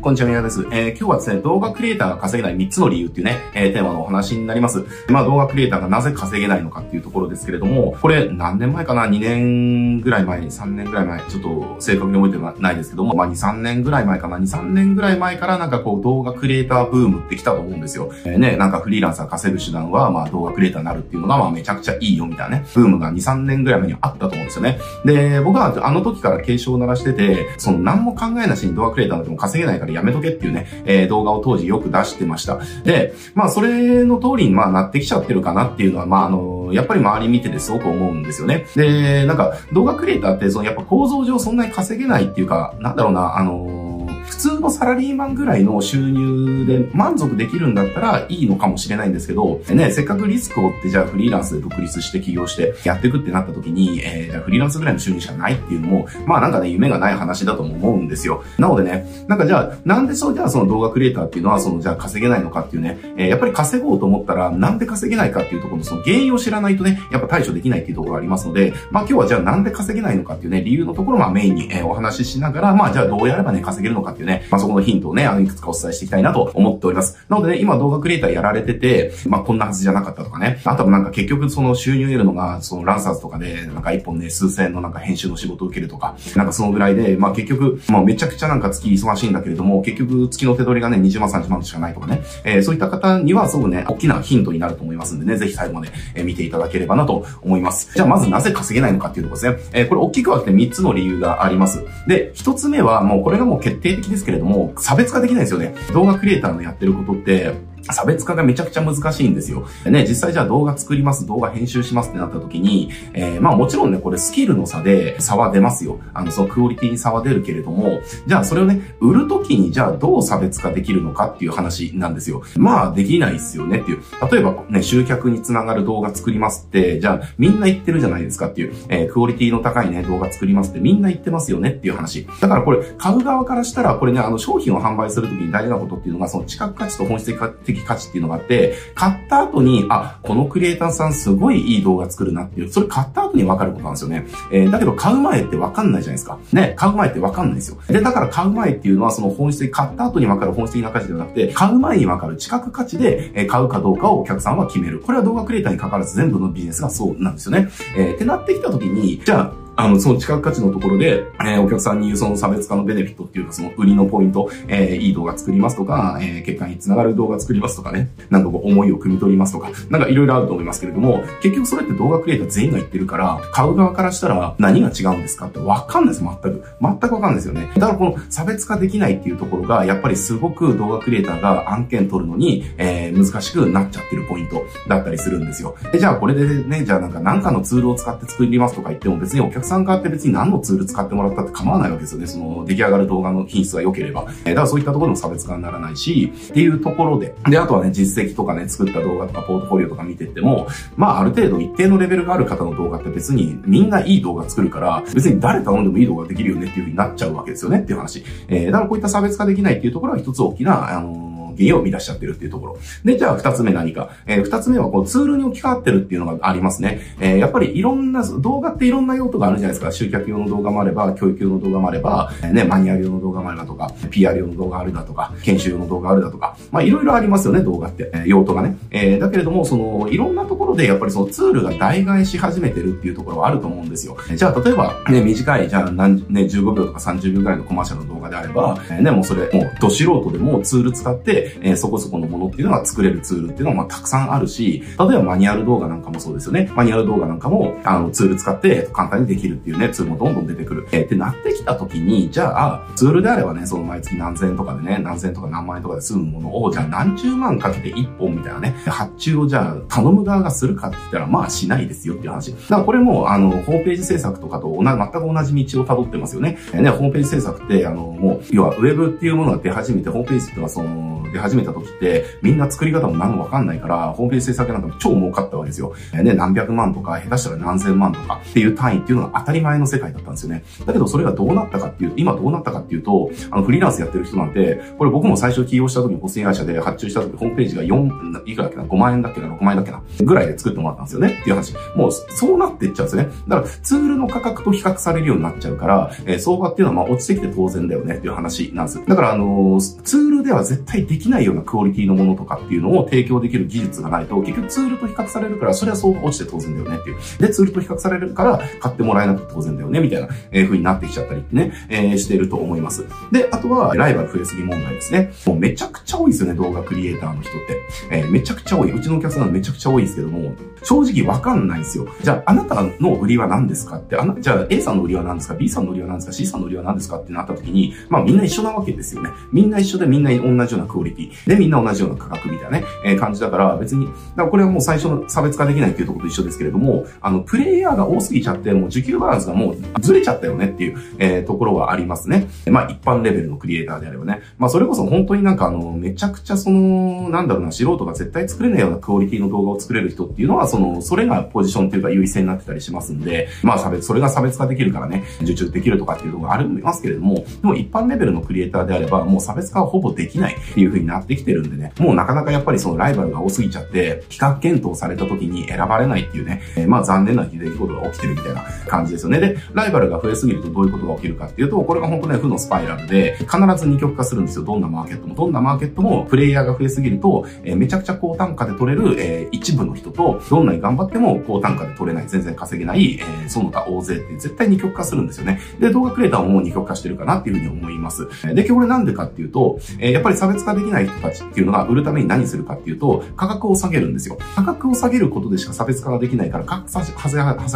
こんにちは、みなです。えー、今日はですね、動画クリエイターが稼げない3つの理由っていうね、えー、テーマのお話になります。まあ、動画クリエイターがなぜ稼げないのかっていうところですけれども、これ何年前かな ?2 年ぐらい前に、3年ぐらい前、ちょっと正確に覚えてないですけども、まあ、2、3年ぐらい前かな ?2、3年ぐらい前からなんかこう、動画クリエイターブームってきたと思うんですよ。えー、ね、なんかフリーランスが稼ぐ手段は、まあ、動画クリエイターになるっていうのが、まあ、めちゃくちゃいいよみたいなね、ブームが2、3年ぐらい前にあったと思うんですよね。で、僕はあの時から警鐘を鳴らしてて、その何も考えなしに動画クリエイターなっても稼げないからやめとけっていうね、えー、動画を当時よく出してました。で、まあそれの通りにまあなってきちゃってるかなっていうのは、まああの、やっぱり周り見ててすごく思うんですよね。で、なんか動画クリエイターってそのやっぱ構造上そんなに稼げないっていうか、なんだろうな、あの普通のサラリーマンぐらいの収入で満足できるんだったらいいのかもしれないんですけど、ね、せっかくリスクを負ってじゃあフリーランスで独立して起業してやっていくってなった時に、えー、じゃあフリーランスぐらいの収入しかないっていうのも、まあなんかね、夢がない話だとも思うんですよ。なのでね、なんかじゃあ、なんでそうじゃあその動画クリエイターっていうのはそのじゃあ稼げないのかっていうね、えー、やっぱり稼ごうと思ったらなんで稼げないかっていうところのその原因を知らないとね、やっぱ対処できないっていうところがありますので、まあ今日はじゃあなんで稼げないのかっていうね、理由のところをメインに、えー、お話ししながら、まあじゃあどうやればね、稼げるのかっていうね、まあそこのヒントをね、あの、いくつかお伝えしていきたいなと思っております。なのでね、今動画クリエイターやられてて、まあ、こんなはずじゃなかったとかね。あとはなんか結局その収入得るのが、そのランサーズとかで、なんか一本ね、数千円のなんか編集の仕事を受けるとか、なんかそのぐらいで、まあ結局、まあめちゃくちゃなんか月忙しいんだけれども、結局月の手取りがね、20万30万しかないとかね。えー、そういった方にはすごくね、大きなヒントになると思いますんでね、ぜひ最後まで、え見ていただければなと思います。じゃあまずなぜ稼げないのかっていうところですね。えー、これ大きく分けて3つの理由があります。で、1つ目はもうこれがもう決定的ですけれども、差別化できないですよね。動画クリエイターのやってることって、差別化がめちゃくちゃ難しいんですよ。ね、実際じゃあ動画作ります、動画編集しますってなった時に、えー、まあもちろんね、これスキルの差で差は出ますよ。あの、そのクオリティに差は出るけれども、じゃあそれをね、売る時にじゃあどう差別化できるのかっていう話なんですよ。まあできないっすよねっていう。例えばね、集客につながる動画作りますって、じゃあみんな言ってるじゃないですかっていう、えー、クオリティの高いね、動画作りますってみんな言ってますよねっていう話。だからこれ、買う側からしたら、これね、あの商品を販売する時に大事なことっていうのが、その知覚価値と本質的価値っていうのがあって、買った後に、あ、このクリエイターさんすごいいい動画作るなっていう、それ買った後に分かることなんですよね。えー、だけど買う前って分かんないじゃないですか。ね、買う前って分かんないですよ。で、だから買う前っていうのはその本質的、買った後に分かる本質的な価値ではなくて、買う前に分かる知覚価値で、え買うかどうかをお客さんは決める。これは動画クリエイターに関わらず全部のビジネスがそうなんですよね。えー、ってなってきた時に、じゃあ、あの、その近く価値のところで、えー、お客さんにその差別化のベネフィットっていうか、その売りのポイント、えー、いい動画作りますとか、えー、結果につながる動画作りますとかね、なんかこう思いを汲み取りますとか、なんかいろいろあると思いますけれども、結局それって動画クリエイター全員が言ってるから、買う側からしたら何が違うんですかってわかんないです、全く。全くわかんないですよね。だからこの差別化できないっていうところが、やっぱりすごく動画クリエイターが案件取るのに、えー、難しくなっちゃってるポイントだったりするんですよ。で、じゃあこれでね、じゃあなんか何かのツールを使って作りますとか言っても別にお客さん側って別に何のツール使ってもらったって構わないわけですよね。その出来上がる動画の品質が良ければ。えだからそういったところの差別化にならないし、っていうところで。で、あとはね、実績とかね、作った動画とかポートフォリオとか見てっても、まあある程度一定のレベルがある方の動画って別にみんないい動画作るから、別に誰頼んでもいい動画できるよねっていう風になっちゃうわけですよねっていう話。えー、だからこういった差別化できないっていうところは一つ大きな、あのー原因を生み出しちゃってるっていうところ。で、じゃあ二つ目何か。えー、二つ目はこうツールに置き換わってるっていうのがありますね。えー、やっぱりいろんな、動画っていろんな用途があるじゃないですか。集客用の動画もあれば、教育用の動画もあれば、えー、ね、マニュアル用の動画もあればとか、PR 用の動画あるだとか、研修用の動画あるだとか、まあいろいろありますよね、動画って。えー、用途がね。えー、だけれども、その、いろんなところでやっぱりそのツールが代替し始めてるっていうところはあると思うんですよ。じゃあ、例えば、ね、短い、じゃあ、何、ね、15秒とか30秒ぐらいのコマーシャルの動画であれば、えー、ね、もうそれ、もう、ど素人でもツール使って、えー、そこそこのものっていうのが作れるツールっていうのはまあたくさんあるし、例えばマニュアル動画なんかもそうですよね。マニュアル動画なんかも、あの、ツール使って簡単にできるっていうね、ツールもどんどん出てくる。えー、ってなってきた時に、じゃあ、ツールであればね、その毎月何千円とかでね、何千とか何万円とかで済むものを、じゃあ何十万かけて一本みたいなね、発注をじゃあ頼む側がするかって言ったら、まあしないですよっていう話。だからこれも、あの、ホームページ制作とかと同じ、全く同じ道を辿ってますよね。えー、ね、ホームページ制作って、あの、もう、要はウェブっていうものが出始めて、ホームページっていうのはその、出始めた時って、みんな作り方も何もわかんないから、ホームページ制作なんかも超儲かったわけですよ。え、ね、何百万とか、下手したら何千万とかっていう単位っていうのが当たり前の世界だったんですよね。だけどそれがどうなったかっていう、今どうなったかっていうと、あの、フリーランスやってる人なんて、これ僕も最初起業した時に保険会社で発注した時、ホームページが4、いくらだっけな、5万円だっけな、6万円だっけな、ぐらいで作ってもらったんですよね。っていう話。もう、そうなっていっちゃうんですよね。だから、ツールの価格と比較されるようになっちゃうから、えー、相場っていうのはまあ落ちてきて当然だよねっていう話なんです。だから、あのー、ツールでは絶対でできないようなクオリティのものとかっていうのを提供できる技術がないと、結局ツールと比較されるから、それは相場落ちて当然だよねっていう。で、ツールと比較されるから、買ってもらえなくて当然だよね、みたいな、えー、風になってきちゃったりってね、えー、してると思います。で、あとは、ライバル増えすぎ問題ですね。もうめちゃくちゃ多いですよね、動画クリエイターの人って。えー、めちゃくちゃ多い。うちのお客さんめちゃくちゃ多いですけども、正直わかんないんですよ。じゃあ、あなたの売りは何ですかって、あな、じゃあ A さんの売りは何ですか ?B さんの売りは何ですか ?C さんの売りは何ですかってなった時に、まあみんな一緒なわけですよね。みんな一緒でみんな同じようなクオリティ。で、みんな同じような価格みたいなね、えー、感じだから別に、だからこれはもう最初の差別化できないっていうところと一緒ですけれども、あの、プレイヤーが多すぎちゃって、もう需給バランスがもうずれちゃったよねっていう、えー、ところはありますね。まあ一般レベルのクリエイターであればね。まあそれこそ本当になんかあの、めちゃくちゃその、なんだろうな、素人が絶対作れないようなクオリティの動画を作れる人っていうのは、その、それがポジションっていうか優位性になってたりしますんで、まあ差別、それが差別化できるからね、受注できるとかっていうところがありますけれども、でも一般レベルのクリエイターであれば、もう差別化はほぼできないっていう風になってきてるんでね、もうなかなかやっぱりそのライバルが多すぎちゃって、比較検討された時に選ばれないっていうね、えー、まあ残念な出来事が起きてるみたいな感じですよね。で、ライバルが増えすぎるとどういうことが起きるかっていうと、これが本当ね、負のスパイラルで、必ず二極化するんですよ。どんなマーケットも。どんなマーケットも、プレイヤーが増えすぎると、えー、めちゃくちゃ高単価で取れる、えー、一部の人と、どんなに頑張っても高単価で取れない、全然稼げない、えー、その他大勢って絶対二極化するんですよね。で、動画クリエイターももう二極化してるかなっていうふうに思います。で、これなんでかっていうと、えー、やっぱり差別化できない人たちっていうのが売るために何するかっていうと、価格を下げるんですよ。価格を下げることでしか差別化ができないから、価格下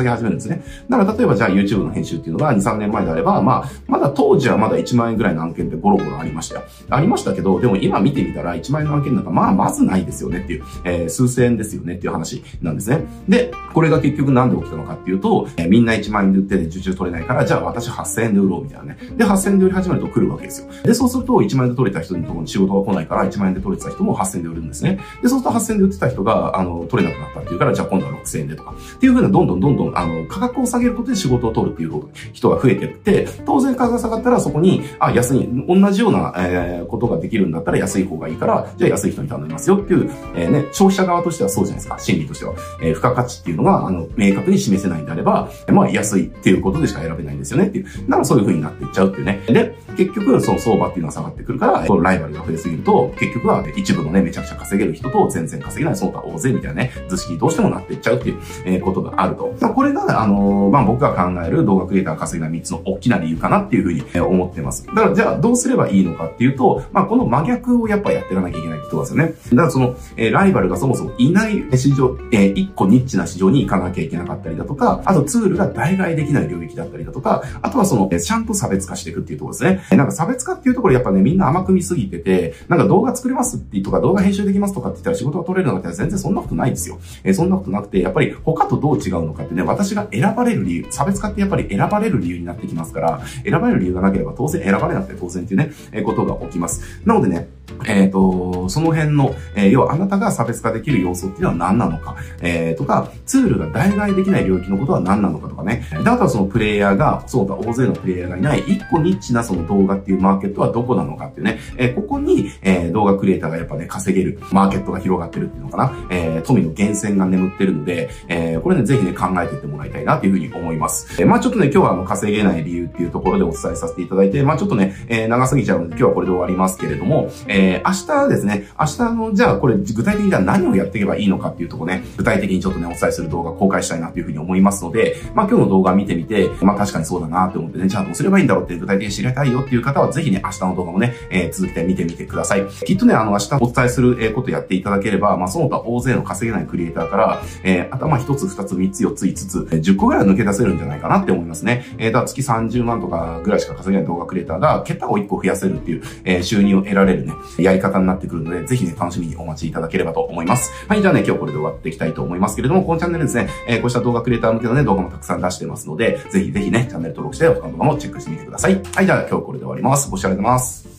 げ始めるんですね。だから例えばじゃあ YouTube の編集っていうのが2、3年前であれば、まあ、まだ当時はまだ1万円ぐらいの案件ってゴロゴロありましたよ。ありましたけど、でも今見てみたら1万円の案件なんかまあまずないですよねっていう、えー、数千円ですよねっていう話なんですね。で、これが結局なんで起きたのかっていうと、えー、みんな1万円で売ってて受注取れないから、じゃあ私8000円で売ろうみたいなね。で、8000円で売り始めると来るわけですよ。で、そうすると1万円で取れた人のところに仕事が来ないから1万円で取れてた人も8000円で売るんですね。で、そうすると8000円で売ってた人が、あの、取れなくなったっていうから、じゃあ今度は6000円でとか。っていうふうなどんどんどんどん、あの、価格を下げることで仕事を取るっていう人が増えてって、当然価格が下がったらそこに、あ、安い、同じような、えー、ことができるんだったら安い方がいいから、じゃあ安い人に頼みますよっていう、えー、ね、消費者側としてはそうじゃないですか。心理としては。えー、付加価値っていうのが、あの、明確に示せないんであれば、まあ安いっていうことでしか選べないんですよねっていう。だからそういう風になっていっちゃうっていうね。で、結局、その相場っていうのは下がってくるから、このライバルが増えすぎると、と結局は一部のね、めちゃくちゃ稼げる人と全然稼げないその他大勢みたいなね、図式どうしてもなっていっちゃうっていう、えー、ことがあると。これが、あのー、まあ、僕が考える動画クリエイターが稼げない3つの大きな理由かなっていうふうに、え思ってます。だから、じゃあどうすればいいのかっていうと、まあ、この真逆をやっぱやっていかなきゃいけないってことですよね。だからその、えー、ライバルがそもそもいない市場、えー、一個ニッチな市場に行かなきゃいけなかったりだとか、あとツールが代替できない領域だったりだとか、あとはその、えー、ちゃんと差別化していくっていうところですね。えー、なんか差別化っていうところやっぱね、みんな甘く見すぎてて、なんかか動画作れますってとか動画編集できますとかって言ったら仕事が取れるのかって全然そんなことないですよ。えー、そんなことなくて、やっぱり他とどう違うのかってね、私が選ばれる理由、差別化ってやっぱり選ばれる理由になってきますから、選ばれる理由がなければ当然選ばれなくて当然っていうね、えー、ことが起きます。なのでね、えっ、ー、と、その辺の、えー、要はあなたが差別化できる要素っていうのは何なのか、えー、とか、ツールが代替できない領域のことは何なのかとかね。で、あとはそのプレイヤーが、そうだ、大勢のプレイヤーがいない、一個ニッチなその動画っていうマーケットはどこなのかっていうね、えー、ここに、えー、動画クリエイターがやっぱね、稼げるマーケットが広がってるっていうのかな、えー、富の源泉が眠ってるので、えー、これね、ぜひね、考えていってもらいたいなというふうに思います。えー、まあちょっとね、今日はあの、稼げない理由っていうところでお伝えさせていただいて、まあちょっとね、えー、長すぎちゃうので今日はこれで終わりますけれども、えー、え明日ですね、明日の、じゃあこれ具体的にじゃあ何をやっていけばいいのかっていうとこね、具体的にちょっとね、お伝えする動画公開したいなというふうに思いますので、まあ今日の動画見てみて、まあ確かにそうだなって思ってね、じゃあどうすればいいんだろうって具体的に知りたいよっていう方は、ぜひね、明日の動画もね、えー、続けて見てみてください。きっとね、あの、明日お伝えすることやっていただければ、まあその他大勢の稼げないクリエイターから、えー、頭一つ二つ三つ四つ五つ、10個ぐらい抜け出せるんじゃないかなって思いますね。えー、だ月30万とかぐらいしか稼げない動画クリエイターが、桁を1個増やせるっていう、えー、収入を得られるね、やり方になってくるので、ぜひね、楽しみにお待ちいただければと思います。はい、じゃあね、今日これで終わっていきたいと思いますけれども、このチャンネルですね、えー、こうした動画クリエイター向けのね、動画もたくさん出してますので、ぜひぜひね、チャンネル登録して他の動画もチェックしてみてください。はい、じゃあ今日これで終わります。ご視聴ありがとうございます。